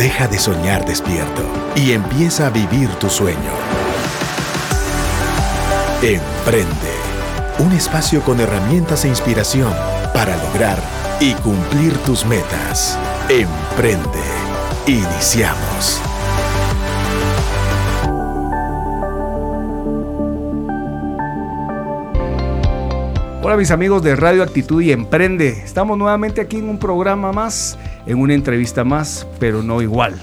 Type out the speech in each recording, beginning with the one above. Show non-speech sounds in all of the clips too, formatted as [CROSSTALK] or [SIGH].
Deja de soñar despierto y empieza a vivir tu sueño. Emprende. Un espacio con herramientas e inspiración para lograr y cumplir tus metas. Emprende. Iniciamos. Hola mis amigos de Radio Actitud y Emprende. Estamos nuevamente aquí en un programa más, en una entrevista más, pero no igual.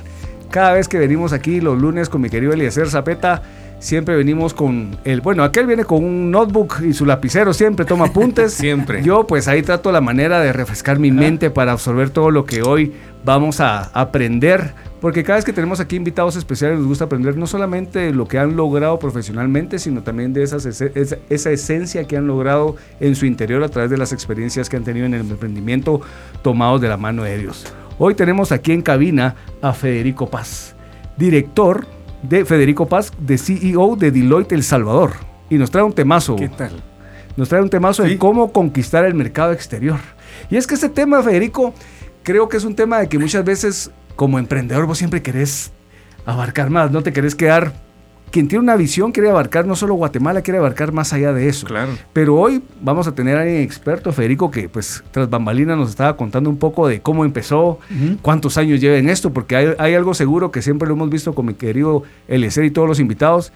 Cada vez que venimos aquí los lunes con mi querido Eliezer Zapeta, siempre venimos con el, bueno, aquel viene con un notebook y su lapicero, siempre toma apuntes. [LAUGHS] siempre. Yo pues ahí trato la manera de refrescar mi mente para absorber todo lo que hoy vamos a aprender porque cada vez que tenemos aquí invitados especiales nos gusta aprender no solamente de lo que han logrado profesionalmente, sino también de esas, esa, esencia que han logrado en su interior a través de las experiencias que han tenido en el emprendimiento tomados de la mano de Dios. Hoy tenemos aquí en cabina a Federico Paz, director de Federico Paz, de CEO de Deloitte El Salvador. Y nos trae un temazo. ¿Qué tal? Nos trae un temazo de cómo conquistar el mercado exterior. Y es que este tema, Federico, creo que es un tema de que muchas veces como emprendedor vos siempre querés abarcar más, no te querés quedar quien tiene una visión quiere abarcar no solo Guatemala, quiere abarcar más allá de eso. Claro. Pero hoy vamos a tener a alguien experto, Federico, que pues tras bambalina nos estaba contando un poco de cómo empezó, cuántos años lleva en esto, porque hay, hay, algo seguro que siempre lo hemos visto con mi querido Eliezer y todos los invitados,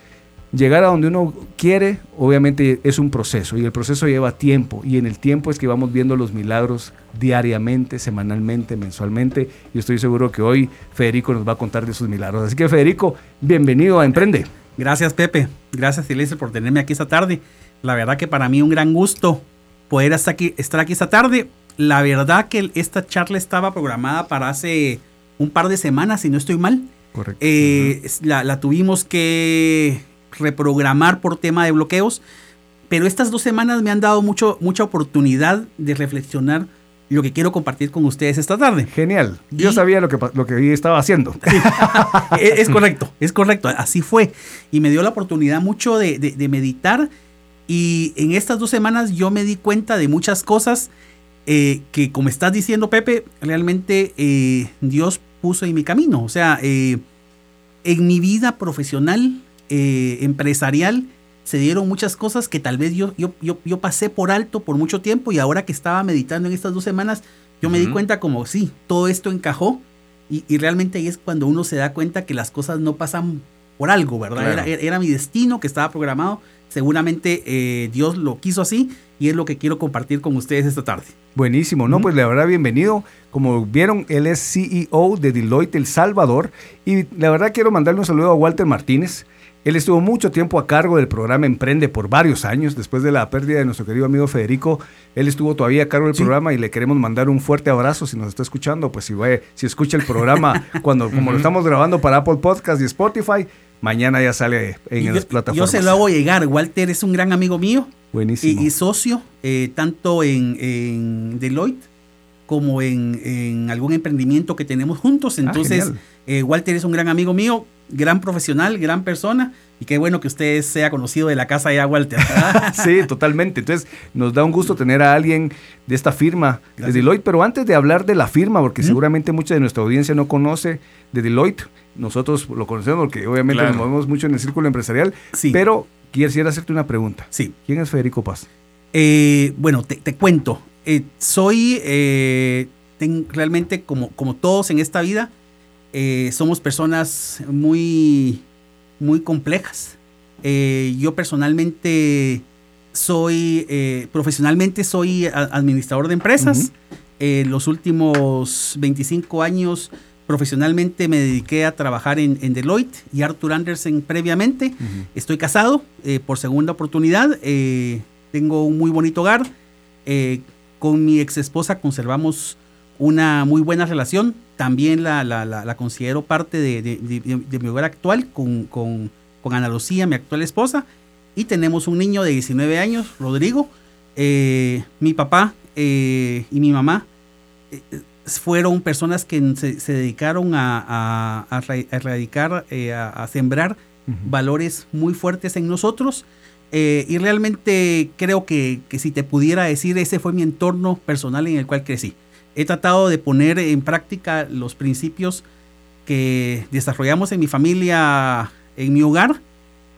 Llegar a donde uno quiere, obviamente es un proceso y el proceso lleva tiempo y en el tiempo es que vamos viendo los milagros diariamente, semanalmente, mensualmente y estoy seguro que hoy Federico nos va a contar de sus milagros. Así que Federico, bienvenido a Emprende. Gracias Pepe, gracias Elise por tenerme aquí esta tarde. La verdad que para mí un gran gusto poder estar aquí, estar aquí esta tarde. La verdad que esta charla estaba programada para hace un par de semanas, si no estoy mal. Correcto. Eh, la, la tuvimos que reprogramar por tema de bloqueos, pero estas dos semanas me han dado mucho, mucha oportunidad de reflexionar lo que quiero compartir con ustedes esta tarde. Genial. Yo sabía lo que, lo que estaba haciendo. [LAUGHS] es, correcto, es correcto. Así fue. Y me dio la oportunidad mucho de, meditar. Y en estas dos semanas yo me di cuenta de muchas cosas eh, que, como estás diciendo, Pepe, realmente eh, Dios puso en mi camino. O sea, eh, en mi vida profesional eh, empresarial se dieron muchas cosas que tal vez yo, yo, yo, pasé por alto por mucho tiempo y ahora que estaba meditando en estas dos semanas, yo me di cuenta como, sí, todo esto encajó y, realmente ahí es cuando uno se da cuenta que las cosas no pasan por algo, ¿verdad? Era, mi destino que estaba programado, seguramente eh, Dios lo quiso así y es lo que quiero compartir con ustedes esta tarde. Buenísimo, ¿no? Pues la verdad, bienvenido. Como vieron, él es CEO de Deloitte El Salvador y la verdad quiero mandarle un saludo a Walter Martínez. Él estuvo mucho tiempo a cargo del programa Emprende por varios años. Después de la pérdida de nuestro querido amigo Federico, él estuvo todavía a cargo del programa y le queremos mandar un fuerte abrazo si nos está escuchando. Pues si, va, si escucha el programa [LAUGHS] cuando como lo estamos grabando para Apple Podcast y Spotify, mañana ya sale en las plataformas. Yo se lo hago llegar. Walter es un gran amigo mío. Buenísimo. Y, socio, eh, tanto en, Deloitte como en, algún emprendimiento que tenemos juntos. Ah, Entonces, eh, Walter es un gran amigo mío gran profesional, gran persona. Y qué bueno que usted sea conocido de la casa ya, Walter. [LAUGHS] sí, totalmente. Entonces, nos da un gusto tener a alguien de esta firma de Deloitte. Pero antes de hablar de la firma, porque seguramente mucha de nuestra audiencia no conoce de Deloitte, nosotros lo conocemos porque obviamente nos movemos mucho en el círculo empresarial. Sí. Pero quisiera hacerte una pregunta. Sí. ¿Quién es Federico Paz? Eh, bueno, te, cuento. Eh, soy eh, realmente como, como todos en esta vida, eh, somos personas muy, muy complejas. Eh, yo personalmente soy, eh, profesionalmente soy administrador de empresas. los últimos 25 años profesionalmente me dediqué a trabajar en, Deloitte y Arthur Andersen previamente. Estoy casado por segunda oportunidad. tengo un muy bonito hogar. con mi ex esposa conservamos una muy buena relación. También la, la, considero parte de, mi hogar actual con, con, Ana Lucía, mi actual esposa. Y tenemos un niño de 19 años, Rodrigo. Eh, mi papá eh, y mi mamá eh, fueron personas que se, dedicaron a, a, erradicar, a, sembrar valores muy fuertes en nosotros. y realmente creo que, que si te pudiera decir, ese fue mi entorno personal en el cual crecí he tratado de poner en práctica los principios que desarrollamos en mi familia, en mi hogar,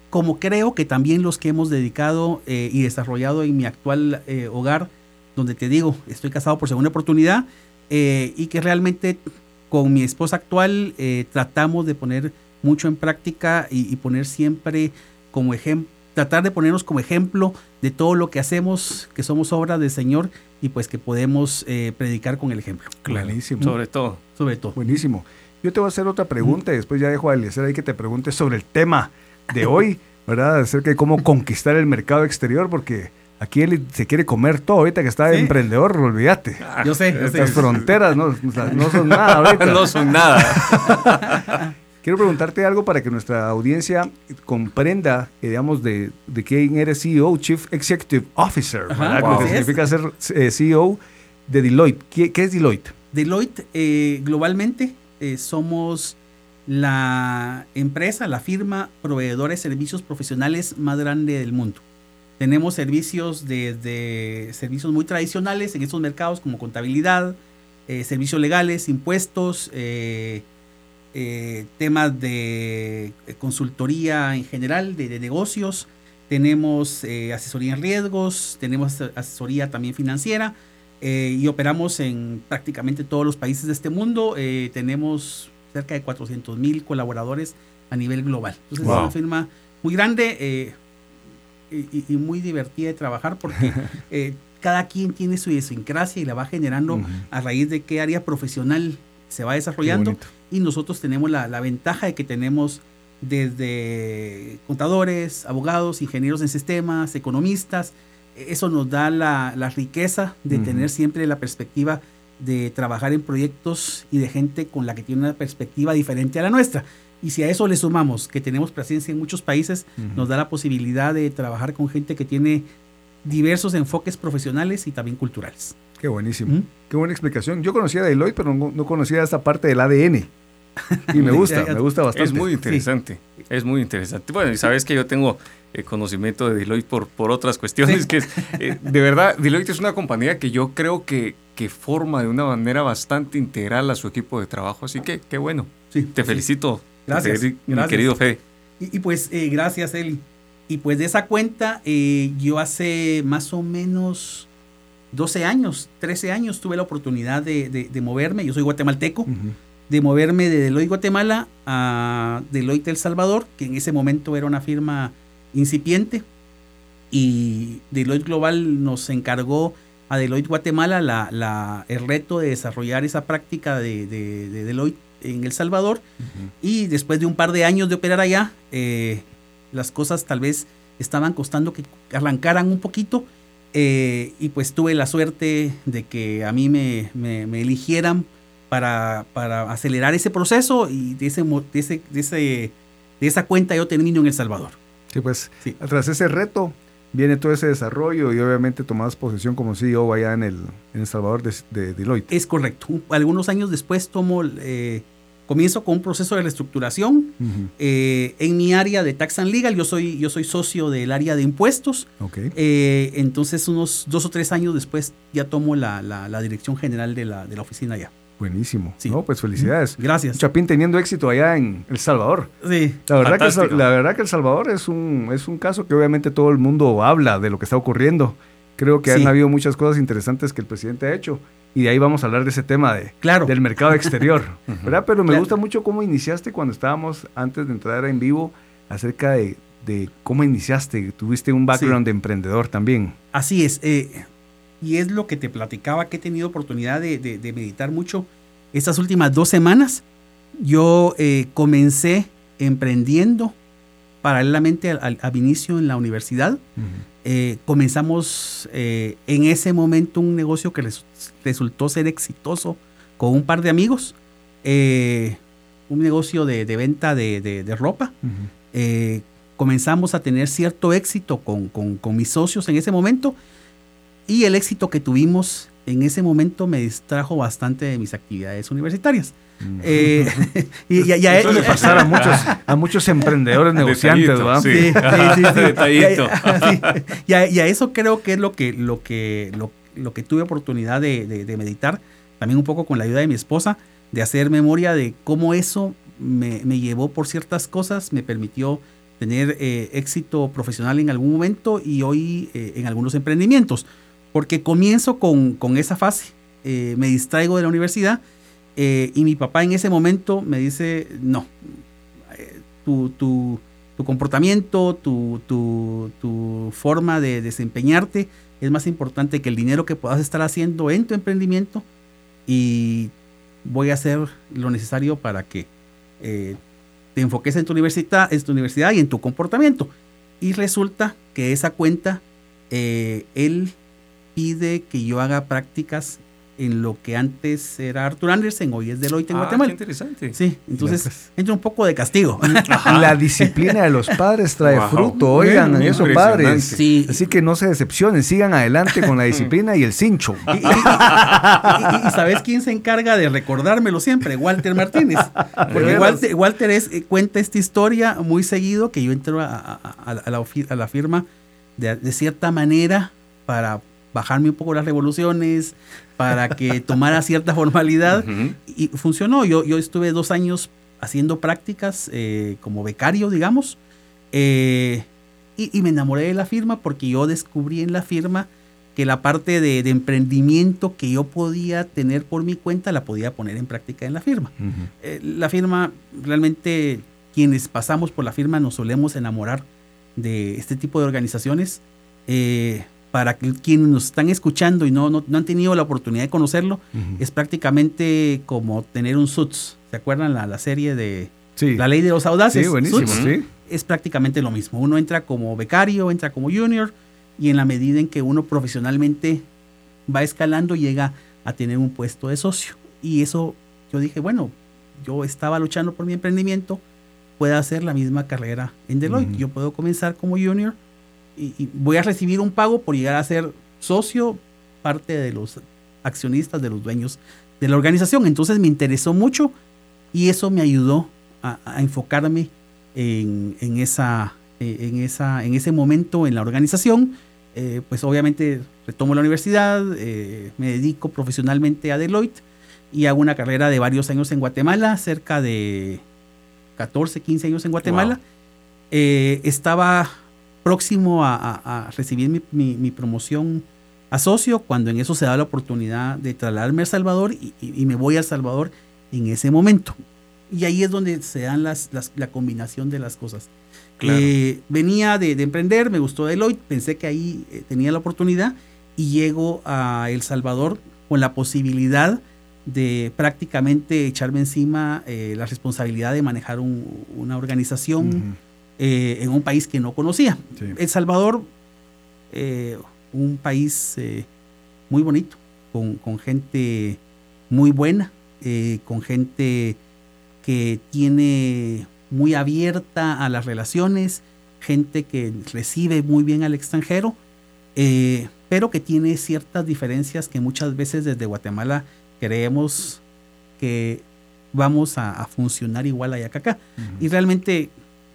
como creo que también los que hemos dedicado eh, y desarrollado en mi actual eh, hogar, donde te digo, estoy casado por segunda oportunidad eh, y que realmente con mi esposa actual tratamos de poner mucho en práctica y, y poner siempre como ejemplo, tratar de ponernos como ejemplo de todo lo que hacemos, que somos obra del Señor y pues que podemos predicar con el ejemplo. Clarísimo. Sobre todo. Sobre todo. Buenísimo. Yo te voy a hacer otra pregunta y después ya dejo a Eliezer ahí que te pregunte sobre el tema de [LAUGHS] hoy, ¿verdad? Acerca de cómo conquistar el mercado exterior, porque aquí él se quiere comer todo. Ahorita que está emprendedor, olvídate. Yo sé. Las fronteras no, no, son nada ahorita. [LAUGHS] no son nada. [LAUGHS] Quiero preguntarte algo para que nuestra audiencia comprenda, eh, digamos, de, de, quién eres CEO, Chief Executive Officer, ¿verdad? Lo que significa ser eh, CEO de Deloitte. ¿Qué, qué es Deloitte? Deloitte, eh, globalmente, eh, somos la empresa, la firma proveedora de servicios profesionales más grande del mundo. Tenemos servicios desde servicios muy tradicionales en estos mercados como contabilidad, eh, servicios legales, impuestos, eh, eh, temas de consultoría en general, de, de negocios. Tenemos asesoría en riesgos, tenemos asesoría también financiera y operamos en prácticamente todos los países de este mundo. tenemos cerca de 400 mil colaboradores a nivel global. Entonces es una firma muy grande eh, y, muy divertida de trabajar porque [LAUGHS] eh, cada quien tiene su idiosincrasia y la va generando a raíz de qué área profesional se va desarrollando y nosotros tenemos la, ventaja de que tenemos desde contadores, abogados, ingenieros en sistemas, economistas. Eso nos da la, riqueza de tener siempre la perspectiva de trabajar en proyectos y de gente con la que tiene una perspectiva diferente a la nuestra. Y si a eso le sumamos que tenemos presencia en muchos países, nos da la posibilidad de trabajar con gente que tiene diversos enfoques profesionales y también culturales. Qué buenísimo. Qué buena explicación. Yo conocía a Deloitte, pero no, conocía esta parte del ADN. Y me [LAUGHS] gusta, me gusta bastante. Es muy interesante, es muy interesante. Bueno, y sabes que yo tengo eh, conocimiento de Deloitte por, por otras cuestiones, que eh, de verdad, Deloitte es una compañía que yo creo que, que forma de una manera bastante integral a su equipo de trabajo. Así que qué bueno. Sí, te felicito. Gracias, mi querido Fede. Y, pues eh, gracias, Eli. Y pues de esa cuenta, eh, yo hace más o menos 12 años, 13 años, tuve la oportunidad de, de, moverme. Yo soy guatemalteco. De moverme de Deloitte Guatemala a Deloitte El Salvador, que en ese momento era una firma incipiente. Y Deloitte Global nos encargó a Deloitte Guatemala la, el reto de desarrollar esa práctica de, Deloitte en El Salvador. Y después de un par de años de operar allá, eh, las cosas tal vez estaban costando que arrancaran un poquito. Eh, y pues tuve la suerte de que a mí me, eligieran para, para, acelerar ese proceso y de, ese, de, ese, de, esa cuenta yo termino en El Salvador. Sí, pues tras ese reto viene todo ese desarrollo y obviamente tomas posesión como CEO allá en El, en el Salvador de, Deloitte. Es correcto. Algunos años después tomo, eh, comienzo con un proceso de reestructuración. Eh, en mi área de Tax and Legal, yo soy, yo soy socio del área de impuestos. Okay. Eh, entonces, unos dos o tres años después ya tomo la, la, dirección general de la, de la oficina allá. Buenísimo. Sí. No, pues felicidades. Gracias. Chapín teniendo éxito allá en El Salvador. Sí. La verdad, que, la verdad que El Salvador es un, es un caso que obviamente todo el mundo habla de lo que está ocurriendo. Creo que han habido muchas cosas interesantes que el presidente ha hecho. Y de ahí vamos a hablar de ese tema de, claro. del mercado exterior. [LAUGHS] ¿verdad? Pero me gusta mucho cómo iniciaste cuando estábamos, antes de entrar en vivo, acerca de, de cómo iniciaste. Tuviste un background de emprendedor también. Así es. Eh, y es lo que te platicaba que he tenido oportunidad de, meditar mucho estas últimas dos semanas. Yo eh, comencé emprendiendo paralelamente al, inicio en la universidad. Eh, comenzamos eh, en ese momento un negocio que resultó ser exitoso con un par de amigos. un negocio de, venta de, ropa. comenzamos a tener cierto éxito con, con mis socios en ese momento y el éxito que tuvimos en ese momento me distrajo bastante de mis actividades universitarias. Mm. Eh, [LAUGHS] y ya, Eso le pasar a muchos, [LAUGHS] a muchos emprendedores negociantes, ¿verdad? Sí, sí, sí, Y, a, eso creo que es lo que, lo que, lo, que tuve oportunidad de, meditar, también un poco con la ayuda de mi esposa, de hacer memoria de cómo eso me, me llevó por ciertas cosas, me permitió tener eh, éxito profesional en algún momento y hoy eh, en algunos emprendimientos. Porque comienzo con, con esa fase, eh, me distraigo de la universidad y mi papá en ese momento me dice, no, tu, tu, tu comportamiento, tu, tu, tu, forma de desempeñarte es más importante que el dinero que puedas estar haciendo en tu emprendimiento y voy a hacer lo necesario para que eh, te enfoques en tu, universidad, en tu universidad y en tu comportamiento. Y resulta que esa cuenta, eh, él pide que yo haga prácticas en lo que antes era Arthur Andersen, hoy es Deloitte en ah, Guatemala. Qué interesante. Sí, entonces entra un poco de castigo. [LAUGHS] La disciplina de los padres trae Wow. fruto, oigan, Bueno, eso impresionante. padres. Sí. Así que no se decepcionen, sigan adelante con la disciplina y el cincho. [LAUGHS] Y, y- y- y sabes quién se encarga de recordármelo siempre, Walter Martínez. [LAUGHS] Porque? Walter, Walter es, eh, cuenta esta historia muy seguido que yo entro a, a- la, a la firma de, de cierta manera para bajarme un poco las revoluciones, para que [LAUGHS] tomara cierta formalidad. Ujú. Y funcionó. Yo, yo estuve dos años haciendo prácticas eh, como becario, digamos. eh, y, y me enamoré de la firma porque yo descubrí en la firma que la parte de, de emprendimiento que yo podía tener por mi cuenta la podía poner en práctica en la firma. Eh, la firma, realmente quienes pasamos por la firma nos solemos enamorar de este tipo de organizaciones. Eh, para que quienes nos están escuchando y no, no, no han tenido la oportunidad de conocerlo, es prácticamente como tener un Suits. ¿Se acuerdan la, la serie de Sí, La Ley de los Audaces? sí buenísimo, Suits sí. es prácticamente lo mismo. Uno entra como becario, entra como junior y en la medida en que uno profesionalmente va escalando llega a tener un puesto de socio. Y eso yo dije, bueno, yo estaba luchando por mi emprendimiento, puedo hacer la misma carrera en Deloitte. Ujú. Yo puedo comenzar como junior y, y voy a recibir un pago por llegar a ser socio, parte de los accionistas, de los dueños de la organización. Entonces me interesó mucho y eso me ayudó a, a enfocarme en, en esa, eh, en, esa, en ese momento en la organización. Eh, pues obviamente retomo la universidad, eh, me dedico profesionalmente a Deloitte y hago una carrera de varios años en Guatemala, cerca de 14, 15 años en Guatemala. Wow. Eh, estaba próximo a, a- a recibir mi, mi- mi promoción a socio cuando en eso se da la oportunidad de trasladarme a El Salvador y, y- y me voy a El Salvador en ese momento. Y ahí es donde se dan las, las- la combinación de las cosas. Claro. Eh, venía de, de emprender, me gustó Deloitte, pensé que ahí eh, tenía la oportunidad y llego a El Salvador con la posibilidad de prácticamente echarme encima eh, la responsabilidad de manejar un- una organización. Eh, en un país que no conocía. Sí. El Salvador, eh, un país eh, muy bonito, con, con gente muy buena, eh, con gente que tiene muy abierta a las relaciones, gente que recibe muy bien al extranjero, pero que tiene ciertas diferencias que muchas veces desde Guatemala creemos que vamos a, a funcionar igual allá que acá. Y realmente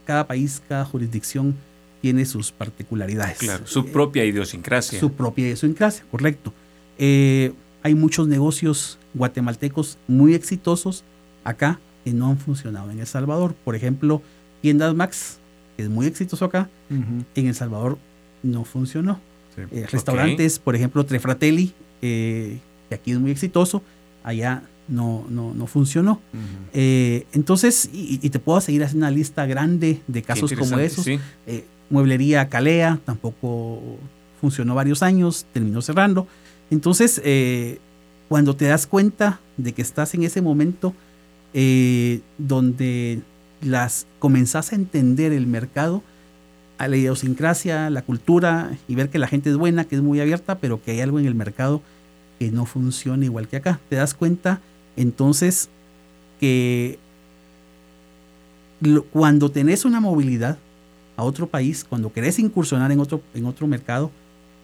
cada país, cada jurisdicción tiene sus particularidades. Claro, su propia idiosincrasia. su propia idiosincrasia, correcto. Eh, hay muchos negocios guatemaltecos muy exitosos acá que no han funcionado en El Salvador. Por ejemplo, Tiendas Max, que es muy exitoso acá, en El Salvador no funcionó. Sí. Eh, restaurantes, por ejemplo, Trefratelli, eh, que aquí es muy exitoso, allá no, no, no funcionó. Eh, entonces, y, y te puedo seguir haciendo una lista grande de casos como esos. sí. Eh, mueblería Calea tampoco funcionó varios años, terminó cerrando. Entonces, eh, cuando te das cuenta de que estás en ese momento eh, donde las comenzás a entender el mercado, a la idiosincrasia, la cultura y ver que la gente es buena, que es muy abierta, pero que hay algo en el mercado que no funciona igual que acá. Te das cuenta entonces que lo- cuando tenés una movilidad a otro país, cuando querés incursionar en otro, en otro mercado,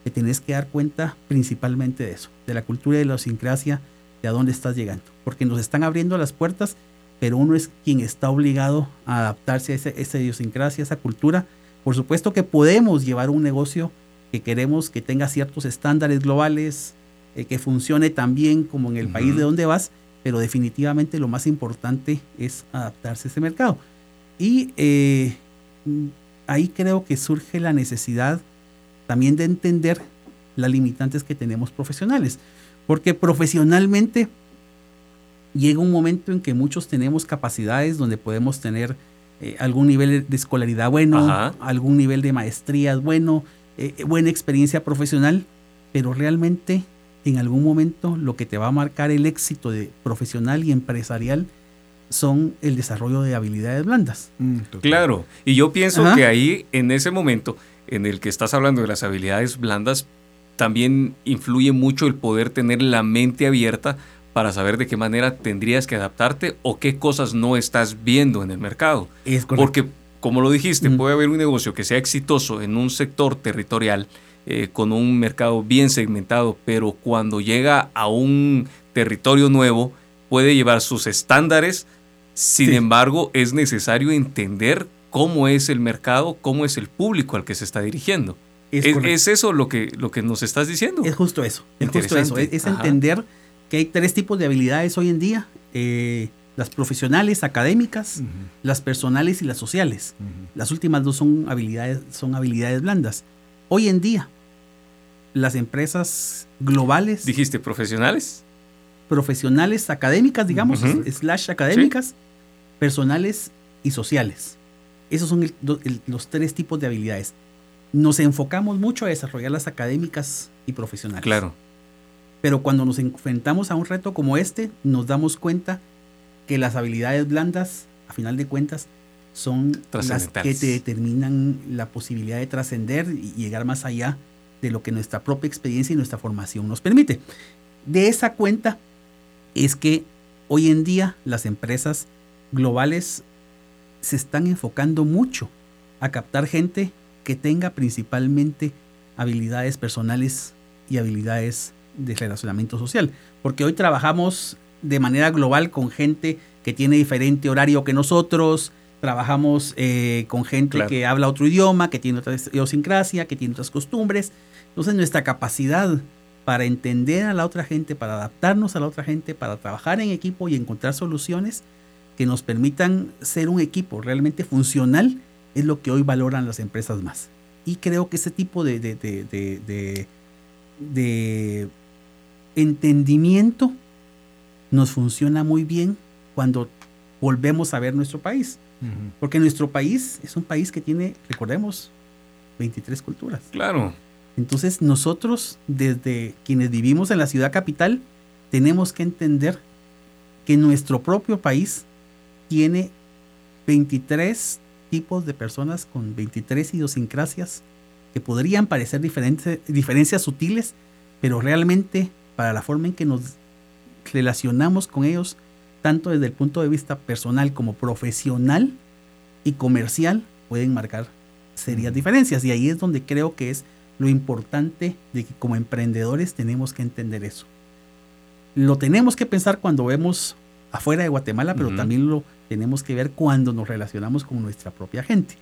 te tenés que dar cuenta principalmente de eso, de la cultura y de la idiosincrasia, de a dónde estás llegando. Porque nos están abriendo las puertas, pero uno es quien está obligado a adaptarse a ese- esa idiosincrasia, esa cultura. Por supuesto que podemos llevar un negocio que queremos que tenga ciertos estándares globales, eh, que funcione tan bien como en el país de donde vas, pero definitivamente lo más importante es adaptarse a ese mercado. Y eh, ahí creo que surge la necesidad también de entender las limitantes que tenemos profesionales, porque profesionalmente llega un momento en que muchos tenemos capacidades donde podemos tener eh, algún nivel de escolaridad bueno, algún nivel de maestría bueno, eh, buena experiencia profesional, pero realmente en algún momento lo que te va a marcar el éxito de profesional y empresarial son el desarrollo de habilidades blandas. Mm, claro, y yo pienso que ahí, en ese momento en el que estás hablando de las habilidades blandas, también influye mucho el poder tener la mente abierta para saber de qué manera tendrías que adaptarte o qué cosas no estás viendo en el mercado. Es Porque, como lo dijiste, puede haber un negocio que sea exitoso en un sector territorial eh, con un mercado bien segmentado, pero cuando llega a un territorio nuevo, puede llevar sus estándares. Sin embargo, es necesario entender cómo es el mercado, cómo es el público al que se está dirigiendo. Es, eso lo que, lo que nos estás diciendo? Es justo eso. Es justo eso. Es, entender que hay tres tipos de habilidades hoy en día. Eh, las profesionales, académicas, las personales y las sociales. Las últimas dos son habilidades, son habilidades blandas. Hoy en día, las empresas globales. ¿Dijiste profesionales? Profesionales académicas, digamos, slash académicas, personales y sociales. Esos son los tres tipos de habilidades. Nos enfocamos mucho a desarrollar las académicas y profesionales. Claro. Pero cuando nos enfrentamos a un reto como este, nos damos cuenta que las habilidades blandas, a final de cuentas, son las que te determinan la posibilidad de trascender y llegar más allá de lo que nuestra propia experiencia y nuestra formación nos permite. De esa cuenta es que hoy en día las empresas globales se están enfocando mucho a captar gente que tenga principalmente habilidades personales y habilidades de relacionamiento social. Porque hoy trabajamos de manera global con gente que tiene diferente horario que nosotros, trabajamos eh, con gente que habla otro idioma, que tiene otra idiosincrasia, que tiene otras costumbres. Entonces nuestra capacidad para entender a la otra gente, para adaptarnos a la otra gente, para trabajar en equipo y encontrar soluciones, que nos permitan ser un equipo realmente funcional es lo que hoy valoran las empresas más. Y creo que ese tipo de, de, entendimiento nos funciona muy bien cuando volvemos a ver nuestro país. Porque nuestro país es un país que tiene, recordemos, 23 culturas. Claro. Entonces nosotros, desde quienes vivimos en la ciudad capital, tenemos que entender que nuestro propio país tiene 23 tipos de personas con 23 idiosincrasias que podrían parecer diferencias sutiles, pero realmente para la forma en que nos relacionamos con ellos, tanto desde el punto de vista personal como profesional y comercial, pueden marcar serias diferencias. Y ahí es donde creo que es lo importante de que como emprendedores tenemos que entender eso. Lo tenemos que pensar cuando vemos afuera de Guatemala, pero también lo tenemos que ver cuando nos relacionamos con nuestra propia gente.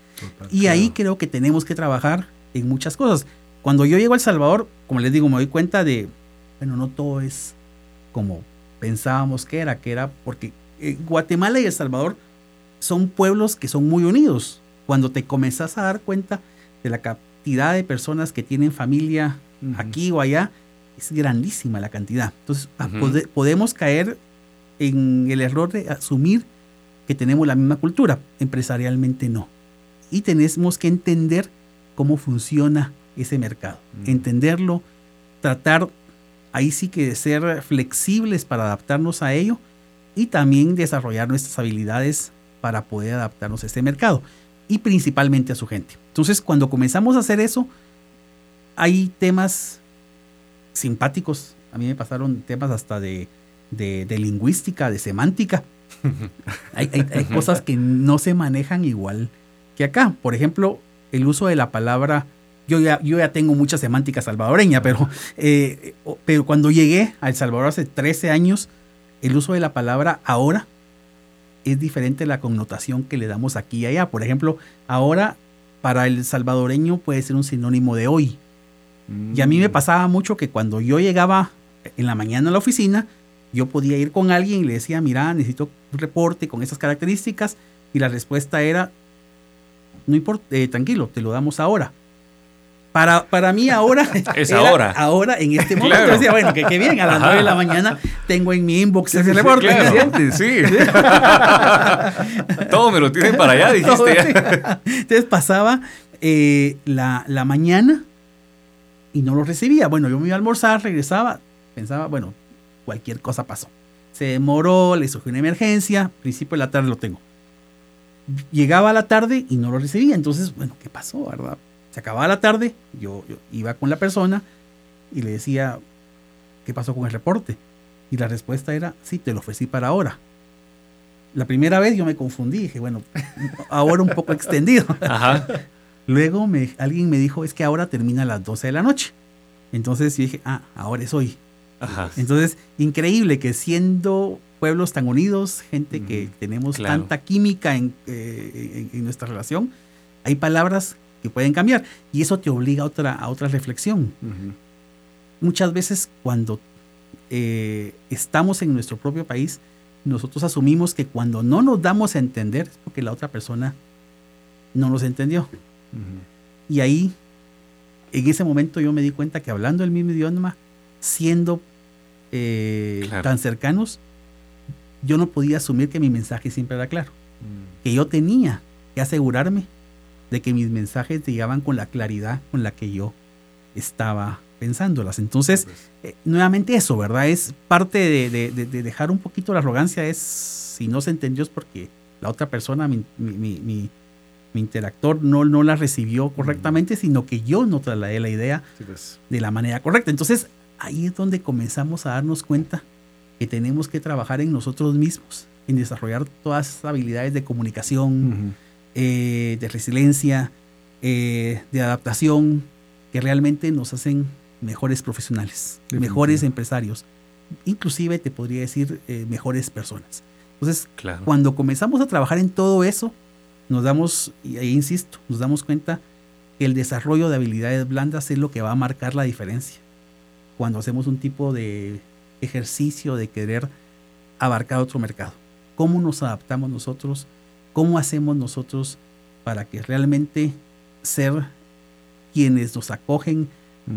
y ahí creo que tenemos que trabajar en muchas cosas. Cuando yo llego a El Salvador, como les digo, me doy cuenta de, bueno, no todo es como pensábamos que era, que era porque eh, Guatemala y El Salvador son pueblos que son muy unidos. Cuando te comenzás a dar cuenta de la cantidad de personas que tienen familia aquí o allá, es grandísima la cantidad. Entonces, podemos caer en el error de asumir que tenemos la misma cultura. Empresarialmente no. Y tenemos que entender cómo funciona ese mercado. Entenderlo, tratar ahí sí que de ser flexibles para adaptarnos a ello y también desarrollar nuestras habilidades para poder adaptarnos a este mercado y principalmente a su gente. Entonces, cuando comenzamos a hacer eso, hay temas simpáticos. A mí me pasaron temas hasta de, de, de lingüística, de semántica, [LAUGHS] hay, cosas que no se manejan igual que acá. Por ejemplo, el uso de la palabra, yo ya, yo ya tengo mucha semántica salvadoreña, pero, eh, pero cuando llegué a El Salvador hace 13 años, el uso de la palabra ahora es diferente la connotación que le damos aquí y allá. Por ejemplo, ahora para el salvadoreño puede ser un sinónimo de hoy. Y a mí me mm. pasaba mucho que cuando yo llegaba en la mañana a la oficina, yo podía ir con alguien y le decía, mira, necesito un reporte con esas características. Y la respuesta era, no importa, eh, tranquilo, te lo damos ahora. Para, para mí ahora [LAUGHS] es ahora. Ahora, en este momento. Decía, bueno, que, bien, a las nueve de la mañana tengo en mi inbox ese reporte. sí. [LAUGHS] Todo me lo tienen para allá, dijiste. Entonces pasaba eh, la, la mañana y no lo recibía. Bueno, yo me iba a almorzar, regresaba, pensaba, bueno, cualquier cosa pasó. Se demoró, le surgió una emergencia, principio de la tarde lo tengo. Llegaba a la tarde y no lo recibía. Entonces, bueno, ¿qué pasó, verdad? Se acababa la tarde, yo, iba con la persona y le decía, ¿qué pasó con el reporte? Y la respuesta era, sí, te lo ofrecí para ahora. La primera vez yo me confundí, dije, bueno, ahora un poco extendido. [LAUGHS] Luego me, alguien me dijo, es que ahora termina a las 12 de la noche. Entonces yo dije, ah, ahora es hoy. Entonces, increíble que siendo pueblos tan unidos, gente que tenemos tanta química eh, en, nuestra relación, hay palabras que pueden cambiar y eso te obliga a otra, a otra reflexión. Muchas veces cuando eh, estamos en nuestro propio país, nosotros asumimos que cuando no nos damos a entender es porque la otra persona no nos entendió. Y ahí, en ese momento yo me di cuenta que hablando el mismo idioma, siendo eh, tan cercanos, yo no podía asumir que mi mensaje siempre era claro. Mm. Que yo tenía que asegurarme de que mis mensajes llegaban con la claridad con la que yo estaba pensándolas. Entonces, eh, nuevamente eso, ¿verdad? Es parte de, dejar un poquito la arrogancia, es si no se entendió es porque la otra persona, mi, mi, interactor, no, no la recibió correctamente, sino que yo no trasladé la idea pues. de la manera correcta. Entonces, ahí es donde comenzamos a darnos cuenta que tenemos que trabajar en nosotros mismos, en desarrollar todas esas habilidades de comunicación, eh, de resiliencia, eh, de adaptación, que realmente nos hacen mejores profesionales, mejores empresarios, inclusive te podría decir eh, mejores personas. Entonces, cuando comenzamos a trabajar en todo eso, nos damos, ahí insisto, nos damos cuenta que el desarrollo de habilidades blandas es lo que va a marcar la diferencia. Cuando hacemos un tipo de ejercicio de querer abarcar otro mercado. ¿Cómo nos adaptamos nosotros? ¿Cómo hacemos nosotros para que realmente ser quienes nos acogen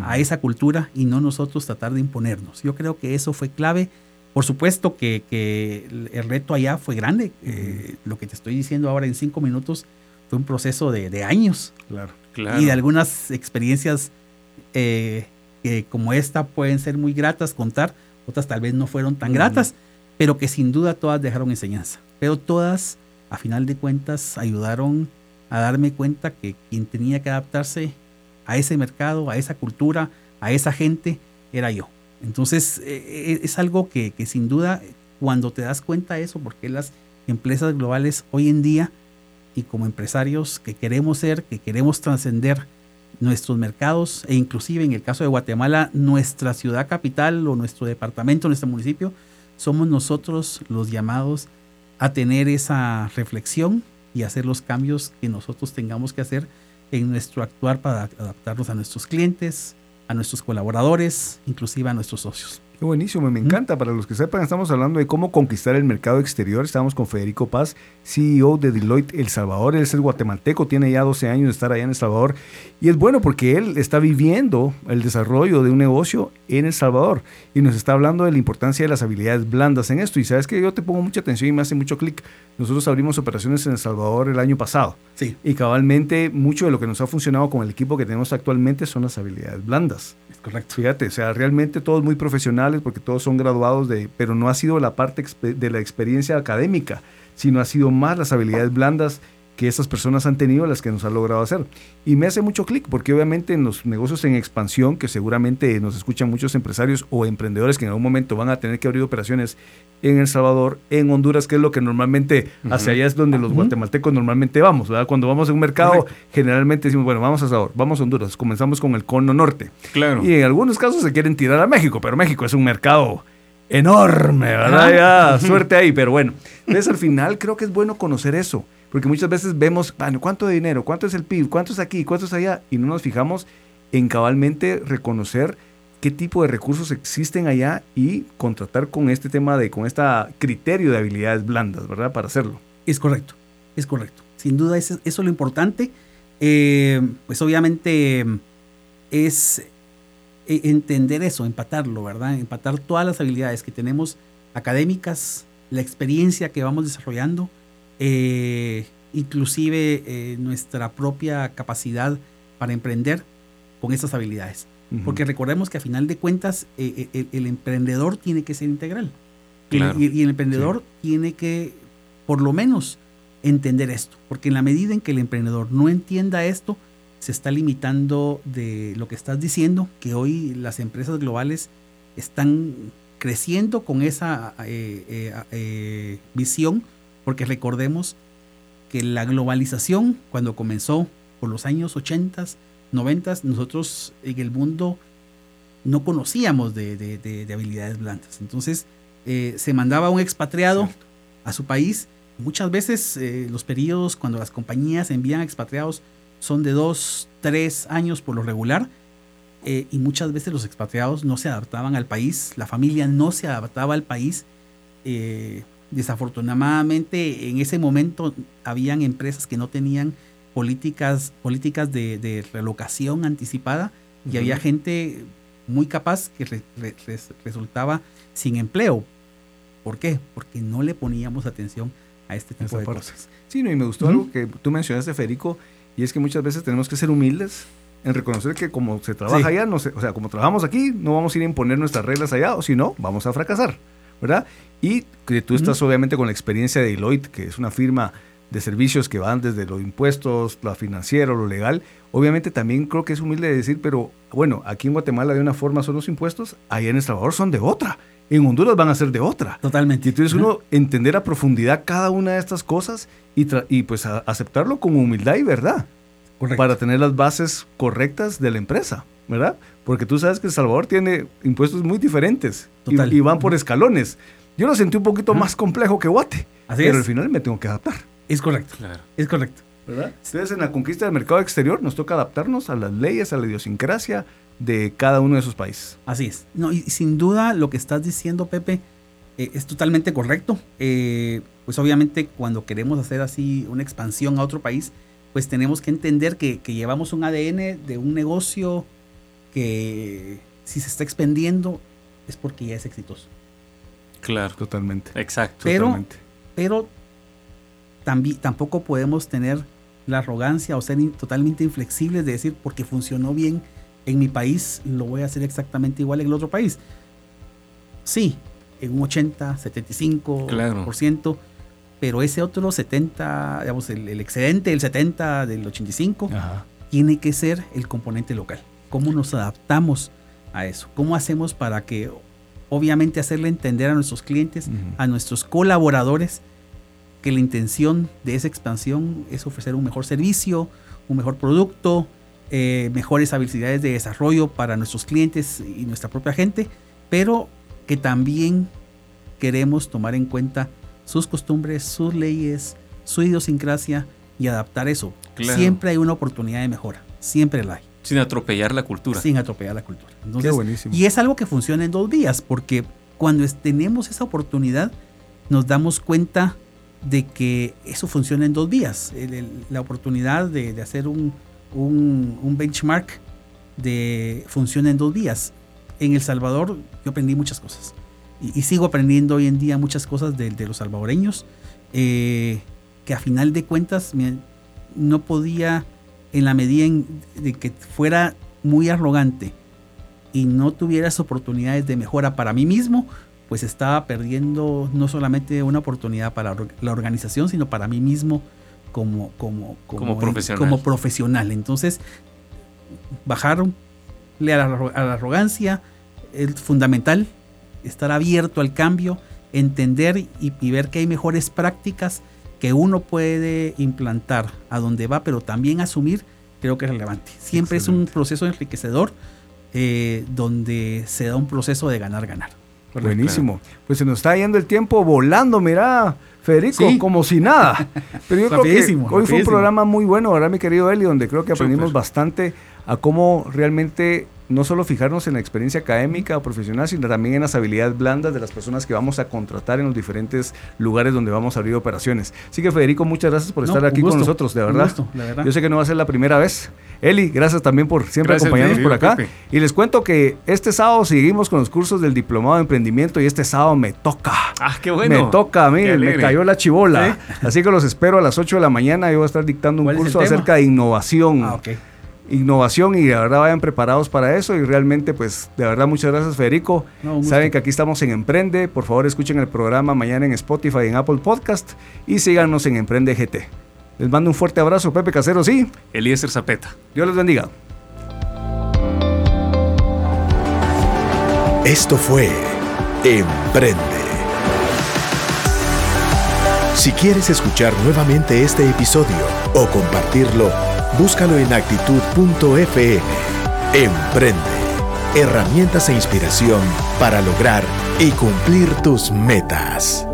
a esa cultura y no nosotros tratar de imponernos? Yo creo que eso fue clave. Por supuesto que, el reto allá fue grande. Eh, lo que te estoy diciendo ahora en cinco minutos fue un proceso de, años. Claro, claro. Y de algunas experiencias eh, que como esta pueden ser muy gratas contar, otras tal vez no fueron tan gratas, pero que sin duda todas dejaron enseñanza. Pero todas a final de cuentas ayudaron a darme cuenta que quien tenía que adaptarse a ese mercado, a esa cultura, a esa gente, era yo. Entonces e, e, es algo que, sin duda cuando te das cuenta de eso, porque las empresas globales hoy en día y como empresarios que queremos ser, que queremos trascender nuestros mercados e inclusive en el caso de Guatemala, nuestra ciudad capital o nuestro departamento, nuestro municipio, somos nosotros los llamados a tener esa reflexión y hacer los cambios que nosotros tengamos que hacer en nuestro actuar para adaptarnos a nuestros clientes, a nuestros colaboradores, inclusive a nuestros socios. Qué buenísimo, me encanta. Para los que sepan, estamos hablando de cómo conquistar el mercado exterior. Estamos con Federico Paz, CEO de Deloitte El Salvador. Él es el guatemalteco, tiene ya 12 años de estar allá en El Salvador. Y es bueno porque él está viviendo el desarrollo de un negocio en El Salvador. Y nos está hablando de la importancia de las habilidades blandas en esto. Y sabes que yo te pongo mucha atención y me hace mucho clic. Nosotros abrimos operaciones en El Salvador el año pasado. Sí. Y cabalmente, mucho de lo que nos ha funcionado con el equipo que tenemos actualmente son las habilidades blandas. Correcto. Fíjate, o sea, realmente todos muy porque todos son graduados de, pero no ha sido la parte de la experiencia académica, sino ha sido más las habilidades blandas que esas personas han tenido las que nos han logrado hacer. Y me hace mucho clic porque obviamente en los negocios en expansión, que seguramente nos escuchan muchos empresarios o emprendedores que en algún momento van a tener que abrir operaciones en El Salvador, en Honduras, que es lo que normalmente, hacia allá es donde los guatemaltecos normalmente vamos, ¿verdad? Cuando vamos a un mercado, generalmente decimos, bueno, vamos a Salvador, vamos a Honduras, comenzamos con el cono norte. Claro. Y en algunos casos se quieren tirar a México, pero México es un mercado enorme, ¿verdad? Ya, [LAUGHS] suerte ahí, pero bueno. Entonces al final creo que es bueno conocer eso porque muchas veces vemos, bueno, ¿cuánto de dinero? ¿Cuánto es el PIB? ¿Cuánto es aquí? ¿Cuánto es allá? Y no nos fijamos en cabalmente reconocer qué tipo de recursos existen allá y contratar con este tema de, con este criterio de habilidades blandas, ¿verdad? Para hacerlo. Es correcto, es correcto. Sin duda eso, es lo importante. Eh, pues obviamente es e, entender eso, empatarlo, ¿verdad? Empatar todas las habilidades que tenemos académicas, la experiencia que vamos desarrollando, eh, inclusive eh, nuestra propia capacidad para emprender con esas habilidades. Porque recordemos que a final de cuentas eh, el, emprendedor tiene que ser integral. Y, el emprendedor tiene que, por lo menos, entender esto. Porque en la medida en que el emprendedor no entienda esto, se está limitando de lo que estás diciendo, que hoy las empresas globales están creciendo con esa eh, eh, eh, visión, porque recordemos que la globalización, cuando comenzó por los años 80, 90, nosotros en el mundo no conocíamos de, habilidades blandas. Entonces, se mandaba un expatriado a su país. Muchas veces los periodos, cuando las compañías envían expatriados, son de dos, tres años por lo regular. Eh, y muchas veces los expatriados no se adaptaban al país, la familia no se adaptaba al país. Eh, desafortunadamente en ese momento habían empresas que no tenían políticas, políticas de, relocación anticipada y había gente muy capaz que resultaba sin empleo. ¿Por qué? Porque no le poníamos atención a este tipo de cosas. Sí, no, y me gustó algo que tú mencionaste, Federico, y es que muchas veces tenemos que ser humildes en reconocer que como se trabaja allá, no o sea, como trabajamos aquí, no vamos a ir a imponer nuestras reglas allá, o si no, vamos a fracasar, ¿verdad? Y que tú estás obviamente con la experiencia de Deloitte, que es una firma de servicios que van desde los impuestos, lo financiero, lo legal. Obviamente también creo que es humilde decir, pero bueno, aquí en Guatemala de una forma son los impuestos, allá en El Salvador son de otra. En Honduras van a ser de otra. Totalmente. Y entonces uno entender a profundidad cada una de estas cosas y, y pues aceptarlo con humildad y verdad para tener las bases correctas de la empresa, ¿verdad? Porque tú sabes que El Salvador tiene impuestos muy diferentes y, van por escalones. Yo lo sentí un poquito más complejo que Guate, pero al final me tengo que adaptar. Es correcto, es correcto. ¿verdad? Entonces en la conquista del mercado exterior nos toca adaptarnos a las leyes, a la idiosincrasia de cada uno de esos países. Así es. No, y sin duda lo que estás diciendo, Pepe, eh, es totalmente correcto. Eh, pues obviamente cuando queremos hacer así una expansión a otro país, pues tenemos que entender que, llevamos un ADN de un negocio que si se está expendiendo es porque ya es exitoso. Claro, totalmente. Exacto. Pero, pero también, tampoco podemos tener la arrogancia o ser totalmente inflexibles de decir porque funcionó bien en mi país, lo voy a hacer exactamente igual en el otro país. Sí, en un 80, 75%, claro pero ese otro 70, digamos, el, excedente del 70, del 85, tiene que ser el componente local. ¿Cómo nos adaptamos a eso? ¿Cómo hacemos para que, obviamente, hacerle entender a nuestros clientes, a nuestros colaboradores, que la intención de esa expansión es ofrecer un mejor servicio, un mejor producto, eh, mejores habilidades de desarrollo para nuestros clientes y nuestra propia gente, pero que también queremos tomar en cuenta sus costumbres, sus leyes, su idiosincrasia y adaptar eso. Siempre hay una oportunidad de mejora, siempre la hay. Sin atropellar la cultura. Sin atropellar la cultura. Entonces, buenísimo. Y es algo que funciona en dos vías, porque cuando tenemos esa oportunidad, nos damos cuenta de que eso funciona en dos vías. la oportunidad de, hacer un, benchmark de funciona en dos vías. En El Salvador yo aprendí muchas cosas y, sigo aprendiendo hoy en día muchas cosas de, los salvadoreños, eh, que a final de cuentas no podía, en la medida de que fuera muy arrogante y no tuviera oportunidades de mejora para mí mismo, pues estaba perdiendo no solamente una oportunidad para la organización, sino para mí mismo como, como, como, profesional. como profesional. Entonces, bajarle a la, a la arrogancia es fundamental estar abierto al cambio, entender y, ver que hay mejores prácticas que uno puede implantar a donde va, pero también asumir, creo que es relevante. Siempre es un proceso enriquecedor eh, donde se da un proceso de ganar-ganar. Buenísimo. Pues se nos está yendo el tiempo volando, mira, Federico, como si nada. [LAUGHS] Pero yo creo que hoy fue un programa muy bueno, ¿verdad, mi querido Eli? Donde creo que aprendimos bastante a cómo realmente no solo fijarnos en la experiencia académica o profesional, sino también en las habilidades blandas de las personas que vamos a contratar en los diferentes lugares donde vamos a abrir operaciones. Así que Federico, muchas gracias por estar aquí con nosotros, de verdad. Gusto, verdad. Yo sé que no va a ser la primera vez. Eli, gracias también por siempre acompañarnos por acá. Y les cuento que este sábado seguimos con los cursos del Diplomado de Emprendimiento y este sábado me toca. Ah, qué bueno. Me toca a mí, me cayó la chivola. Así que los espero a las 8 de la mañana. Yo voy a estar dictando un curso acerca de innovación. Ah, okay innovación y de verdad vayan preparados para eso y realmente pues de verdad muchas gracias Federico. Saben que aquí estamos en Emprende, por favor escuchen el programa mañana en Spotify y en Apple Podcast y síganos en Emprende GT. Les mando un fuerte abrazo Pepe Casero, sí. Eliezer Zapeta. Dios les bendiga. Esto fue Emprende. Si quieres escuchar nuevamente este episodio o compartirlo, Búscalo en actitud.fm. Emprende. Herramientas e inspiración para lograr y cumplir tus metas.